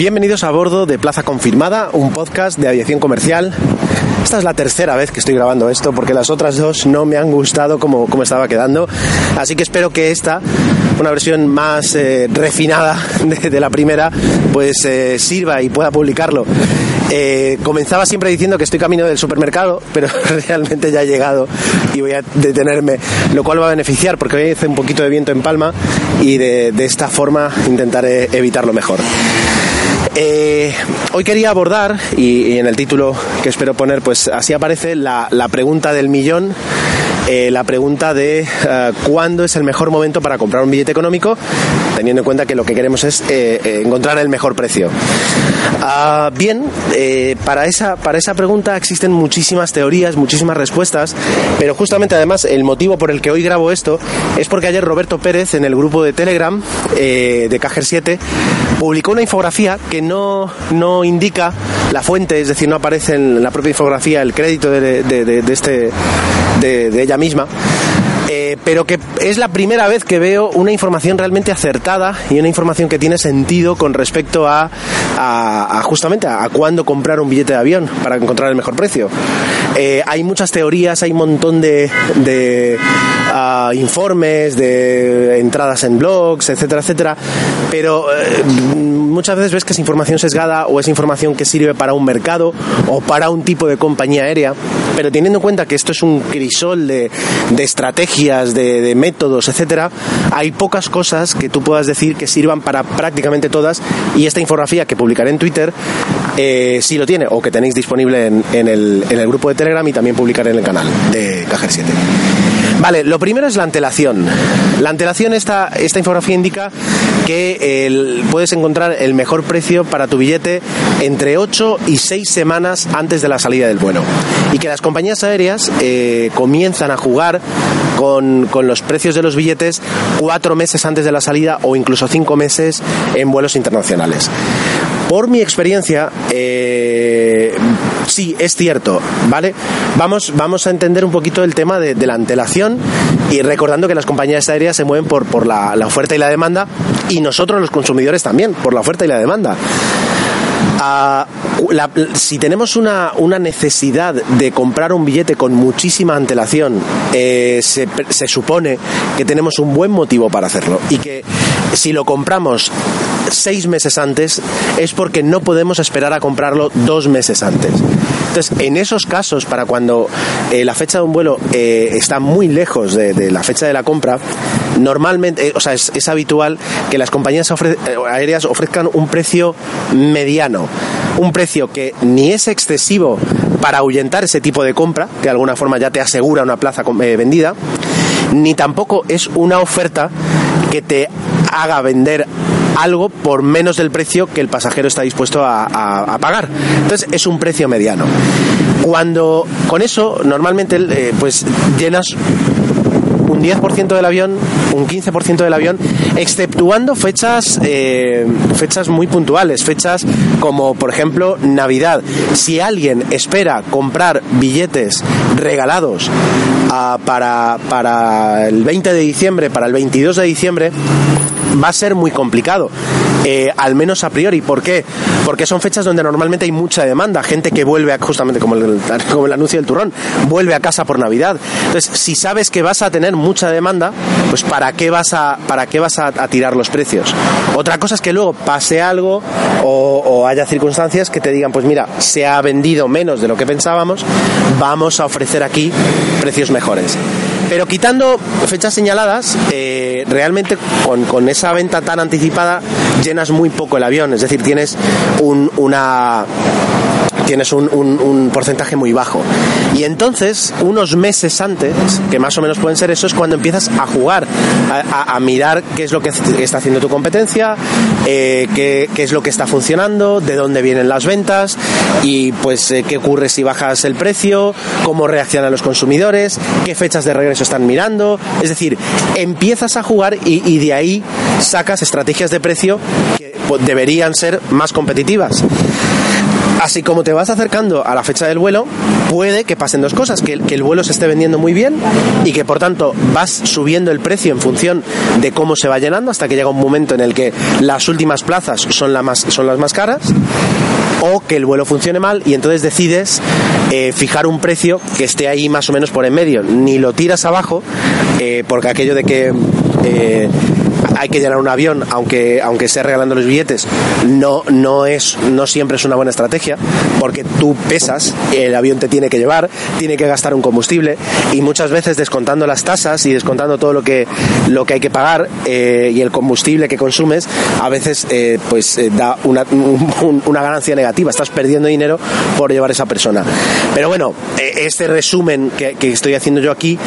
Bienvenidos a bordo de Plaza Confirmada, un podcast de aviación comercial. Esta es la tercera vez que estoy grabando esto porque las otras dos no me han gustado como, estaba quedando. Así que espero que esta, una versión más eh, refinada de, de, la primera, pues eh, sirva y pueda publicarlo. Eh, comenzaba siempre diciendo que estoy camino del supermercado, pero realmente ya he llegado y voy a detenerme, lo cual va a beneficiar porque hoy hace un poquito de viento en Palma y de, de esta forma intentaré evitarlo mejor. Eh, hoy quería abordar, y, en el título que espero poner, pues así aparece la, la pregunta del millón, eh, la pregunta de uh, cuándo es el mejor momento para comprar un billete económico, teniendo en cuenta que lo que queremos es eh, encontrar el mejor precio. Uh, bien, eh, para, esa, para esa pregunta existen muchísimas teorías, muchísimas respuestas, pero justamente además el motivo por el que hoy grabo esto es porque ayer Roberto Pérez en el grupo de Telegram eh, de Cajer 7 publicó una infografía que no, no indica la fuente, es decir, no aparece en la propia infografía el crédito de, de, de, de este, de, ella misma. Eh, pero que es la primera vez que veo una información realmente acertada y una información que tiene sentido con respecto a, justamente a, a, cuándo comprar un billete de avión para encontrar el mejor precio. Eh, hay muchas teorías, hay un montón de, de uh, informes, de entradas en blogs, etcétera, etcétera, pero eh, muchas veces ves que es información sesgada o es información que sirve para un mercado o para un tipo de compañía aérea, pero teniendo en cuenta que esto es un crisol de, de estrategias, de, de, métodos, etcétera, hay pocas cosas que tú puedas decir que sirvan para prácticamente todas y esta infografía que publicaré en Twitter eh, sí lo tiene o que tenéis disponible en, el, en el grupo de Telegram y también publicaré en el canal de Cajer 7. Vale, lo primero es la antelación. La antelación, esta, esta infografía indica que puedes encontrar el mejor precio para tu billete entre 8 y 6 semanas antes de la salida del vuelo. Y que las compañías aéreas eh, comienzan a jugar con, con, los precios de los billetes 4 meses antes de la salida o incluso 5 meses en vuelos internacionales. Por mi experiencia, eh, sí, es cierto, ¿vale? Vamos, vamos a entender un poquito el tema de, la antelación y recordando que las compañías aéreas se mueven por, la, la oferta y la demanda y nosotros los consumidores también, por la oferta y la demanda. La, si tenemos una, necesidad de comprar un billete con muchísima antelación, eh, se, supone que tenemos un buen motivo para hacerlo y que si lo compramos seis meses antes es porque no podemos esperar a comprarlo dos meses antes. Entonces, en esos casos, para cuando eh, la fecha de un vuelo eh, está muy lejos de, la fecha de la compra, normalmente, eh, o sea, es, habitual que las compañías aéreas ofrezcan un precio mediano, un precio que ni es excesivo para ahuyentar ese tipo de compra, que de alguna forma ya te asegura una plaza vendida, ni tampoco es una oferta que te haga vender algo por menos del precio que el pasajero está dispuesto a, pagar. Entonces es un precio mediano. Cuando con eso normalmente eh, pues llenas un 10% del avión, un 15% del avión, exceptuando fechas, eh, fechas muy puntuales, fechas como por ejemplo Navidad. Si alguien espera comprar billetes regalados uh, para, para el 20 de diciembre, para el 22 de diciembre, va a ser muy complicado. Eh, al menos a priori. ¿Por qué? Porque son fechas donde normalmente hay mucha demanda, gente que vuelve a, justamente como el, como el anuncio del turrón, vuelve a casa por Navidad. Entonces, si sabes que vas a tener mucha demanda, pues ¿para qué vas a, para qué vas a, tirar los precios? Otra cosa es que luego pase algo o haya circunstancias que te digan, pues mira, se ha vendido menos de lo que pensábamos, vamos a ofrecer aquí precios mejores. Pero quitando fechas señaladas, eh, realmente con, con, esa venta tan anticipada llenas muy poco el avión, es decir, tienes un, una tienes un, porcentaje muy bajo. Y entonces, unos meses antes, que más o menos pueden ser eso, es cuando empiezas a jugar, a, mirar qué es lo que está haciendo tu competencia, eh, qué, es lo que está funcionando, de dónde vienen las ventas y pues eh, qué ocurre si bajas el precio, cómo reaccionan los consumidores, qué fechas de regreso están mirando. Es decir, empiezas a jugar y de ahí sacas estrategias de precio que deberían ser más competitivas. Así como te vas acercando a la fecha del vuelo, puede que pasen dos cosas, que, el vuelo se esté vendiendo muy bien y que por tanto vas subiendo el precio en función de cómo se va llenando hasta que llega un momento en el que las últimas plazas son, más, son las más caras o que el vuelo funcione mal y entonces decides eh, fijar un precio que esté ahí más o menos por en medio. Ni lo tiras abajo, eh, porque aquello de que eh, hay que llenar un avión, aunque, aunque esté regalando los billetes, no, no, es, no siempre es una buena estrategia, porque tú pesas, el avión te tiene que llevar, tiene que gastar un combustible, y muchas veces descontando las tasas y descontando todo lo que, lo que hay que pagar eh, y el combustible que consumes, a veces eh, pues eh, da una, una ganancia negativa, estás perdiendo dinero por llevar esa persona. Pero bueno, este resumen que estoy haciendo yo aquí,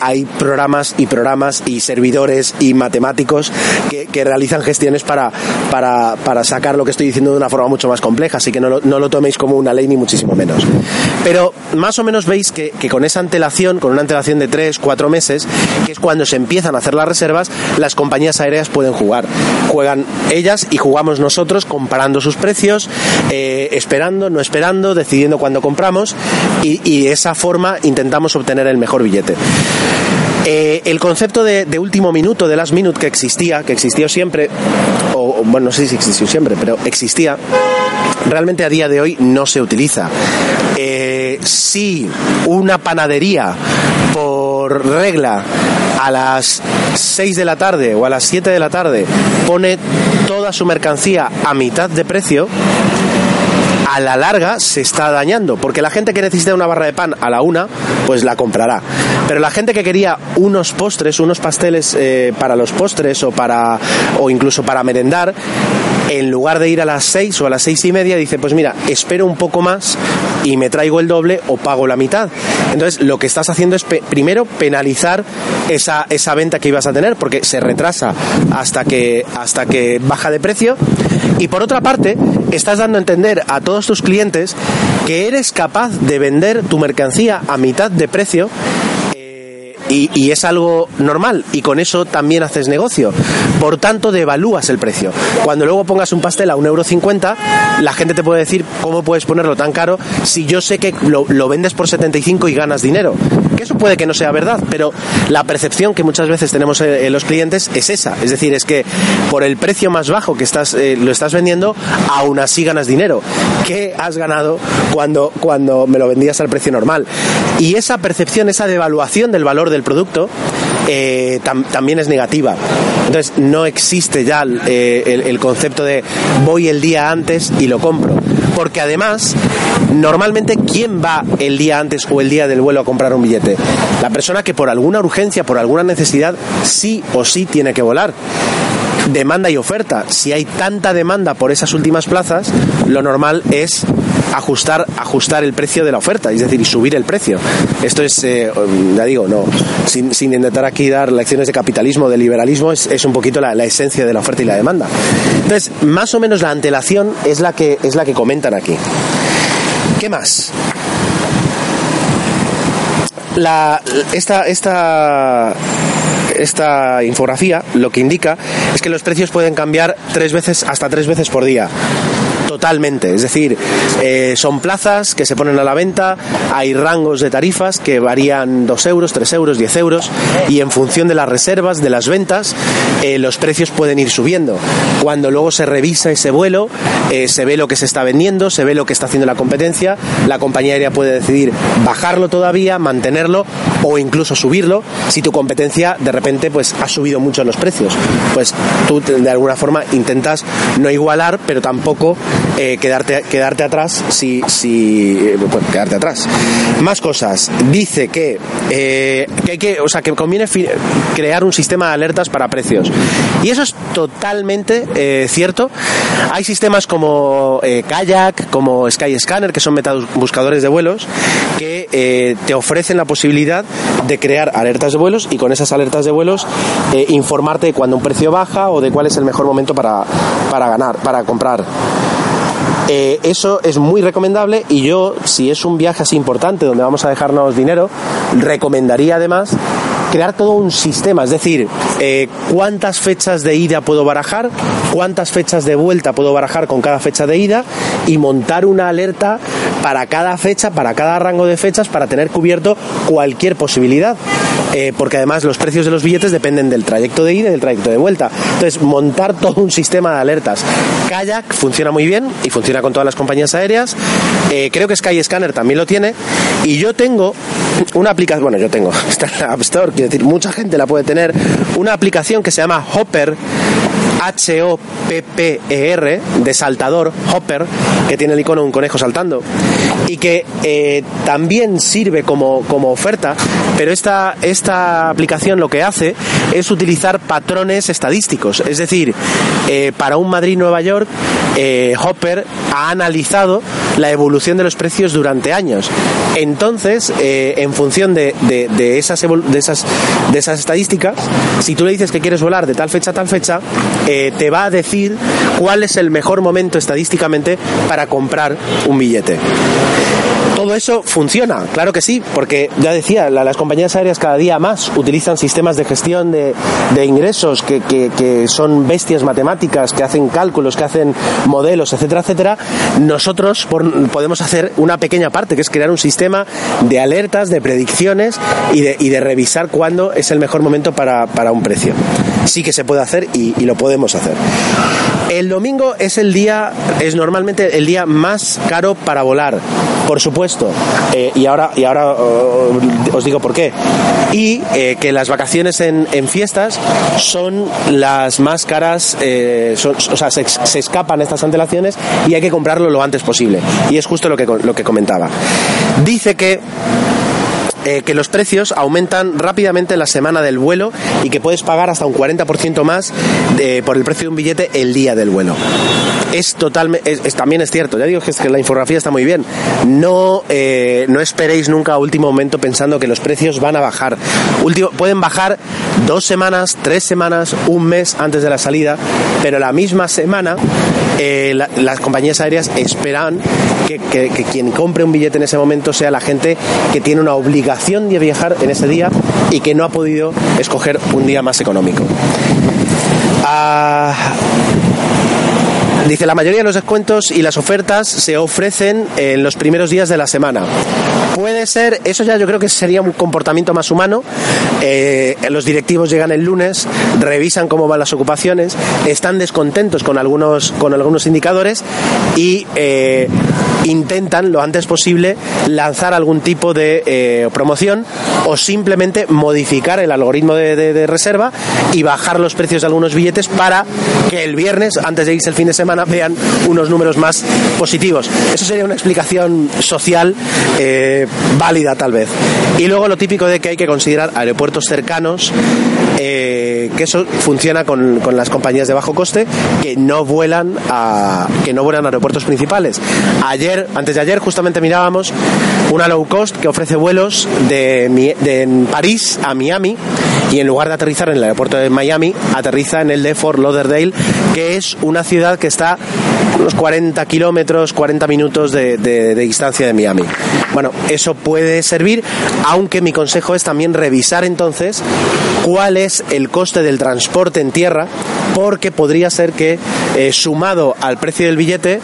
hay programas y programas y servidores y matemáticos que, realizan gestiones para, para, sacar lo que estoy diciendo de una forma mucho más compleja, así que no lo, toméis como una ley ni muchísimo menos. Pero más o menos veis que, con esa antelación, con una antelación de 3, 4 meses, que es cuando se empiezan a hacer las reservas, las compañías aéreas pueden jugar. Juegan ellas y jugamos nosotros comparando sus precios, eh, esperando, no esperando, decidiendo cuándo compramos y, y de esa forma intentamos obtener el mejor billete. Eh, el concepto de, último minuto, de last minute que existía, que existió siempre, o, bueno, no sé si existió siempre, pero existía, realmente a día de hoy no se utiliza. Eh, si una panadería por regla a las 6 de la tarde o a las 7 de la tarde pone toda su mercancía a mitad de precio, a la larga se está dañando, porque la gente que necesita una barra de pan a la una, pues la comprará. Pero la gente que quería unos postres, unos pasteles eh, para los postres o para o incluso para merendar, en lugar de ir a las seis o a las seis y media, dice, pues mira, espero un poco más y me traigo el doble o pago la mitad. Entonces, lo que estás haciendo es primero penalizar esa, esa venta que ibas a tener, porque se retrasa hasta que, hasta que baja de precio. Y por otra parte, estás dando a entender a todos tus clientes que eres capaz de vender tu mercancía a mitad de precio y, es algo normal y con eso también haces negocio. Por tanto, devalúas el precio. Cuando luego pongas un pastel a 1,50€, la gente te puede decir cómo puedes ponerlo tan caro si yo sé que lo, lo vendes por 75 y ganas dinero. Que eso puede que no sea verdad, pero la percepción que muchas veces tenemos en los clientes es esa. Es decir, es que por el precio más bajo que estás, eh, lo estás vendiendo, aún así ganas dinero. ¿Qué has ganado cuando, cuando me lo vendías al precio normal? Y esa percepción, esa devaluación del valor del producto, eh, también es negativa. Entonces no existe ya eh, el, concepto de voy el día antes y lo compro. Porque además, normalmente, ¿quién va el día antes o el día del vuelo a comprar un billete? La persona que por alguna urgencia, por alguna necesidad, sí o sí tiene que volar demanda y oferta. Si hay tanta demanda por esas últimas plazas, lo normal es ajustar, ajustar el precio de la oferta, es decir, subir el precio. Esto es, eh, ya digo, no, sin, intentar aquí dar lecciones de capitalismo, de liberalismo, es, un poquito la, esencia de la oferta y la demanda. Entonces, más o menos la antelación es la que, es la que comentan aquí. ¿Qué más? La, esta, esta esta infografía lo que indica es que los precios pueden cambiar tres veces, hasta tres veces por día totalmente. Es decir, eh, son plazas que se ponen a la venta, hay rangos de tarifas que varían 2 euros, 3 euros, 10 euros y en función de las reservas, de las ventas, eh, los precios pueden ir subiendo. Cuando luego se revisa ese vuelo, eh, se ve lo que se está vendiendo, se ve lo que está haciendo la competencia, la compañía aérea puede decidir bajarlo todavía, mantenerlo o incluso subirlo si tu competencia de repente pues ha subido mucho los precios. Pues tú de alguna forma intentas no igualar, pero tampoco eh, quedarte, quedarte atrás si, si eh, quedarte atrás. Más cosas. Dice que, eh, que hay que, o sea, que conviene crear un sistema de alertas para precios. Y eso es totalmente cierto. Hay sistemas como Kayak, como Skyscanner, que son buscadores de vuelos, que te ofrecen la posibilidad de crear alertas de vuelos y con esas alertas de vuelos informarte de cuando un precio baja o de cuál es el mejor momento para, para ganar, para comprar. Eh, eso es muy recomendable y yo, si es un viaje así importante donde vamos a dejarnos dinero, recomendaría además crear todo un sistema, es decir, eh, cuántas fechas de ida puedo barajar, cuántas fechas de vuelta puedo barajar con cada fecha de ida y montar una alerta para cada fecha, para cada rango de fechas, para tener cubierto cualquier posibilidad. Eh, porque además los precios de los billetes dependen del trayecto de ida y del trayecto de vuelta. Entonces, montar todo un sistema de alertas. Kayak funciona muy bien y funciona con todas las compañías aéreas. Eh, creo que Skyscanner también lo tiene. Y yo tengo una aplicación, bueno, yo tengo, está en la App Store, quiero decir, mucha gente la puede tener, una aplicación que se llama Hopper H-O-P-P-E-R, de saltador, Hopper, que tiene el icono de un conejo saltando, y que eh, también sirve como, como oferta, pero esta, esta aplicación lo que hace es utilizar patrones estadísticos, es decir, eh, para un Madrid-Nueva York, eh, Hopper ha analizado la evolución de los precios durante años. Entonces, en función de, de, esas, de, esas, de esas estadísticas, si tú le dices que quieres volar de tal fecha a tal fecha, eh, te va a decir cuál es el mejor momento estadísticamente para comprar un billete. Todo eso funciona, claro que sí, porque ya decía, las compañías aéreas cada día más utilizan sistemas de gestión de, ingresos que, que, son bestias matemáticas, que hacen cálculos, que hacen modelos, etcétera, etcétera. Nosotros podemos hacer una pequeña parte, que es crear un sistema de alertas, de predicciones y de, y de revisar cuándo es el mejor momento para, para un precio. Sí que se puede hacer y lo podemos hacer. El domingo es el día, es normalmente el día más caro para volar, por supuesto. Eh, y ahora, y ahora uh, os digo por qué. Y eh, que las vacaciones en, fiestas son las más caras, eh, o sea, se, se, escapan estas antelaciones y hay que comprarlo lo antes posible. Y es justo lo que, lo que comentaba. Dice que eh, que los precios aumentan rápidamente en la semana del vuelo y que puedes pagar hasta un 40% más de, por el precio de un billete el día del vuelo. Es totalmente, es, también es cierto, ya digo que, es que la infografía está muy bien. No, eh, no esperéis nunca a último momento pensando que los precios van a bajar. Último, pueden bajar dos semanas, tres semanas, un mes antes de la salida, pero la misma semana eh, las compañías aéreas esperan que, que quien compre un billete en ese momento sea la gente que tiene una obligación de viajar en ese día y que no ha podido escoger un día más económico. Ah, dice, la mayoría de los descuentos y las ofertas se ofrecen en los primeros días de la semana. Puede ser, eso ya yo creo que sería un comportamiento más humano. Eh, los directivos llegan el lunes, revisan cómo van las ocupaciones, están descontentos con algunos, con algunos indicadores y eh, intentan lo antes posible lanzar algún tipo de eh, promoción o simplemente modificar el algoritmo de, reserva y bajar los precios de algunos billetes para que el viernes, antes de irse el fin de semana, vean unos números más positivos. Eso sería una explicación social válida tal vez. Y luego lo típico de que hay que considerar aeropuertos cercanos, eh, que eso funciona con, con, las compañías de bajo coste que no vuelan a que no vuelan a aeropuertos principales. Ayer, antes de ayer, justamente mirábamos una low cost que ofrece vuelos de, de París a Miami y en lugar de aterrizar en el aeropuerto de Miami, aterriza en el de Fort Lauderdale, que es una ciudad que está unos 40 kilómetros, 40 minutos de, distancia de Miami. Bueno, eso puede servir, aunque mi consejo es también revisar entonces cuál es el coste del transporte en tierra, porque podría ser que eh, sumado al precio del billete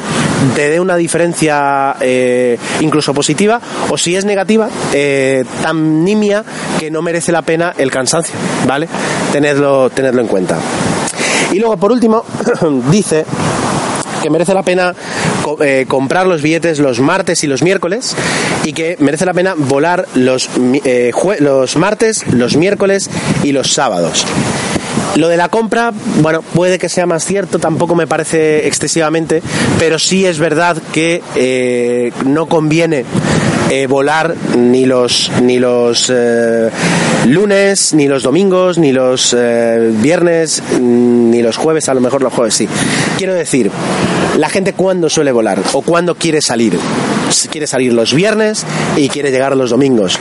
te dé una diferencia eh, incluso positiva, o si es negativa, eh, tan nimia que no merece la pena el cansancio, ¿vale? Tenerlo, tenerlo en cuenta. Y luego, por último, dice que merece la pena eh, comprar los billetes los martes y los miércoles y que merece la pena volar los, eh, los martes, los miércoles y los sábados. Lo de la compra, bueno, puede que sea más cierto, tampoco me parece excesivamente, pero sí es verdad que eh, no conviene eh, volar ni los ni los eh, lunes, ni los domingos, ni los viernes, ni los jueves, a lo mejor los jueves sí. Quiero decir, la gente cuándo suele volar o cuándo quiere salir. Quiere salir los viernes y quiere llegar los domingos,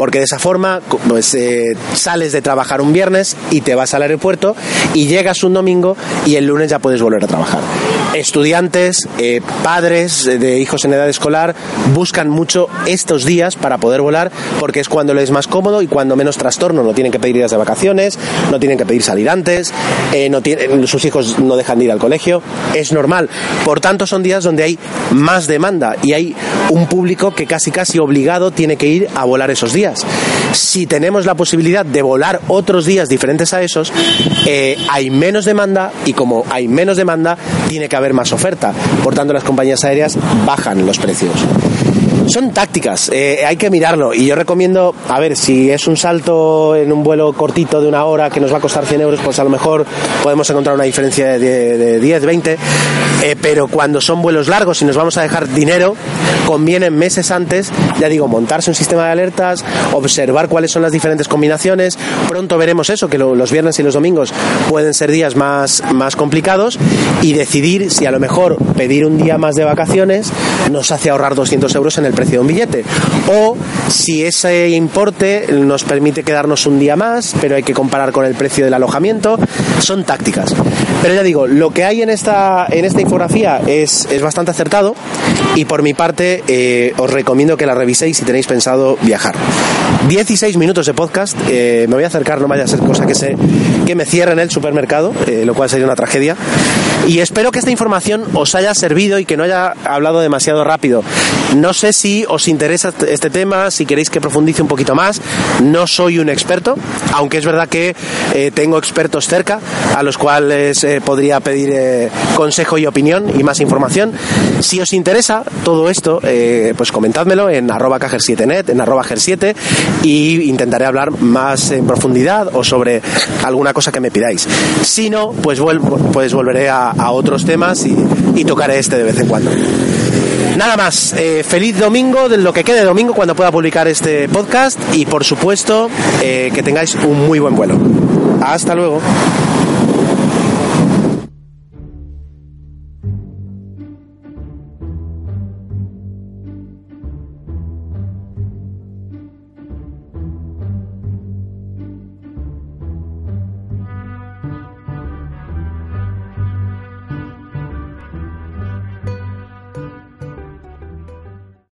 porque de esa forma pues sales de trabajar un viernes y te vas al aeropuerto y llegas un domingo y el lunes ya puedes volver a trabajar. Estudiantes, eh, padres de hijos en edad escolar buscan mucho estos días para poder volar porque es cuando les es más cómodo y cuando menos trastorno. No tienen que pedir días de vacaciones, no tienen que pedir salir antes, eh, no tienen, sus hijos no dejan de ir al colegio. Es normal. Por tanto, son días donde hay más demanda y hay un público que casi casi obligado tiene que ir a volar esos días. Si tenemos la posibilidad de volar otros días diferentes a esos, eh, hay menos demanda y como hay menos demanda, tiene que haber más oferta. Por tanto, las compañías aéreas bajan los precios son tácticas, eh, hay que mirarlo. Y yo recomiendo, a ver, si es un salto en un vuelo cortito de una hora que nos va a costar 100 euros, pues a lo mejor podemos encontrar una diferencia de, 10, 20. Eh, pero cuando son vuelos largos y nos vamos a dejar dinero, conviene meses antes, ya digo, montarse un sistema de alertas, observar cuáles son las diferentes combinaciones. Pronto veremos eso, que los viernes y los domingos pueden ser días más, más complicados y decidir si a lo mejor pedir un día más de vacaciones nos hace ahorrar 200 euros en el precio de un billete. O si ese importe nos permite quedarnos un día más, pero hay que comparar con el precio del alojamiento, son tácticas. Pero ya digo, lo que hay en esta, en esta infografía es, es bastante acertado y por mi parte eh, os recomiendo que la reviséis si tenéis pensado viajar. 16 minutos de podcast, eh, me voy a acercar, no vaya a ser cosa que, se, que me cierre en el supermercado, eh, lo cual sería una tragedia. Y espero que esta información os haya servido y que no haya hablado demasiado rápido. No sé si os interesa este tema, si queréis que profundice un poquito más. No soy un experto, aunque es verdad que tengo expertos cerca a los cuales podría pedir consejo y opinión y más información. Si os interesa todo esto, pues comentádmelo en arroba cajer7net, en arroba ger7 y intentaré hablar más en profundidad o sobre alguna cosa que me pidáis. Si no, pues, vuelvo, pues volveré a, otros temas y, tocaré este de vez en cuando. Nada más, eh, feliz domingo, de lo que quede domingo cuando pueda publicar este podcast y por supuesto eh, que tengáis un muy buen vuelo. Hasta luego.